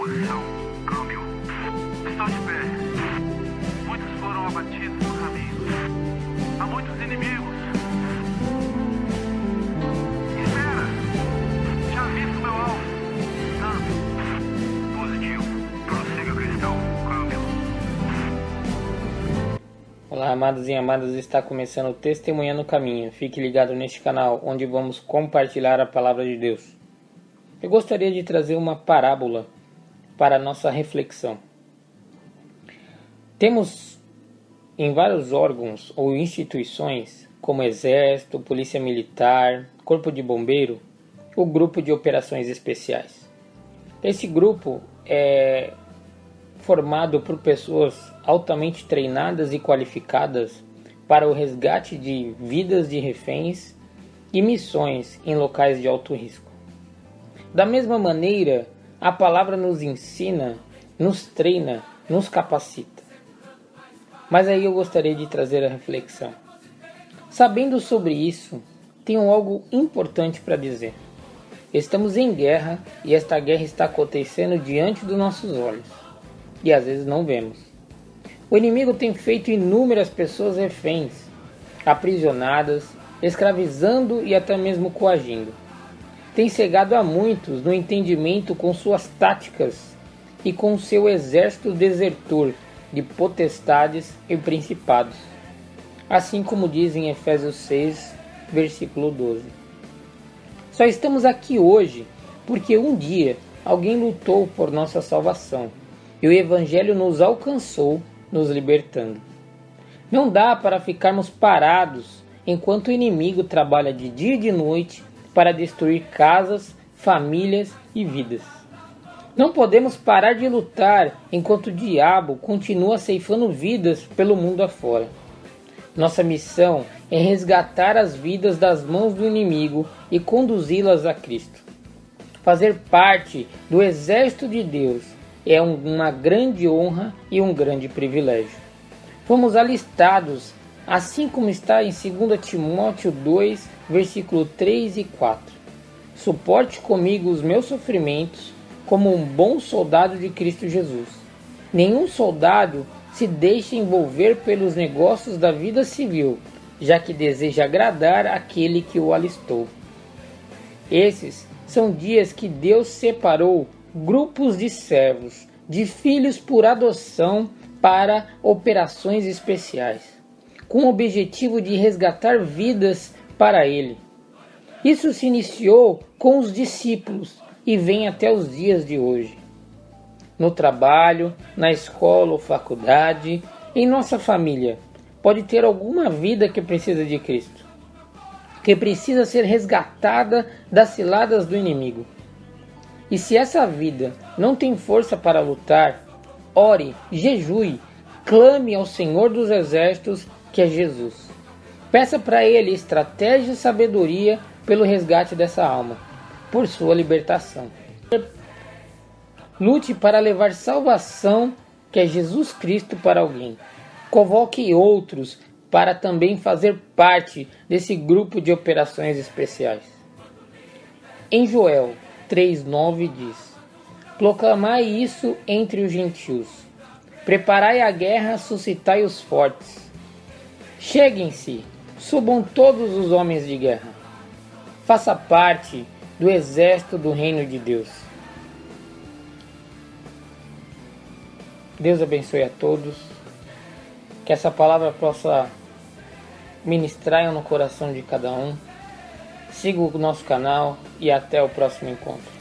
posição. Câmbio. Estou de pé. Muitos foram abatidos no caminho. Há muitos inimigos. Espera. Já visto meu alvo. Câmbio. Positivo. Prossiga, cristão. Câmbio. Olá, amados e amadas, está começando o Testemunhando o Caminho. Fique ligado neste canal, onde vamos compartilhar a palavra de Deus. Eu gostaria de trazer uma parábola para nossa reflexão. Temos em vários órgãos ou instituições, como Exército, Polícia Militar, Corpo de Bombeiro, o grupo de operações especiais. Esse grupo é formado por pessoas altamente treinadas e qualificadas para o resgate de vidas de reféns e missões em locais de alto risco. Da mesma maneira, a palavra nos ensina, nos treina, nos capacita. Mas aí eu gostaria de trazer a reflexão. Sabendo sobre isso, tenho algo importante para dizer. Estamos em guerra e esta guerra está acontecendo diante dos nossos olhos. E às vezes não vemos. O inimigo tem feito inúmeras pessoas reféns, aprisionadas, escravizando e até mesmo coagindo tem cegado a muitos no entendimento com suas táticas e com seu exército desertor de potestades e principados. Assim como diz em Efésios 6, versículo 12. Só estamos aqui hoje porque um dia alguém lutou por nossa salvação e o Evangelho nos alcançou, nos libertando. Não dá para ficarmos parados enquanto o inimigo trabalha de dia e de noite para destruir casas, famílias e vidas. Não podemos parar de lutar enquanto o diabo continua ceifando vidas pelo mundo afora. Nossa missão é resgatar as vidas das mãos do inimigo e conduzi-las a Cristo. Fazer parte do exército de Deus é uma grande honra e um grande privilégio. Fomos alistados, assim como está em 2 Timóteo 2, versículo 3 e 4. Suporte comigo os meus sofrimentos como um bom soldado de Cristo Jesus. Nenhum soldado se deixa envolver pelos negócios da vida civil, já que deseja agradar aquele que o alistou. Esses são dias que Deus separou grupos de servos, de filhos por adoção para operações especiais, com o objetivo de resgatar vidas para ele. Isso se iniciou com os discípulos e vem até os dias de hoje. No trabalho, na escola ou faculdade, em nossa família, pode ter alguma vida que precisa de Cristo, que precisa ser resgatada das ciladas do inimigo. E se essa vida não tem força para lutar, ore, jejue, clame ao Senhor dos Exércitos, que é Jesus. Peça para Ele estratégia e sabedoria pelo resgate dessa alma, por sua libertação. Lute para levar salvação, que é Jesus Cristo, para alguém. Convoque outros para também fazer parte desse grupo de operações especiais. Em Joel 3,9 diz: Proclamai isso entre os gentios. Preparai a guerra, suscitai os fortes. Cheguem-se, subam todos os homens de guerra. Faça parte do exército do reino de Deus. Deus abençoe a todos. Que essa palavra possa ministrar no coração de cada um. Siga o nosso canal e até o próximo encontro.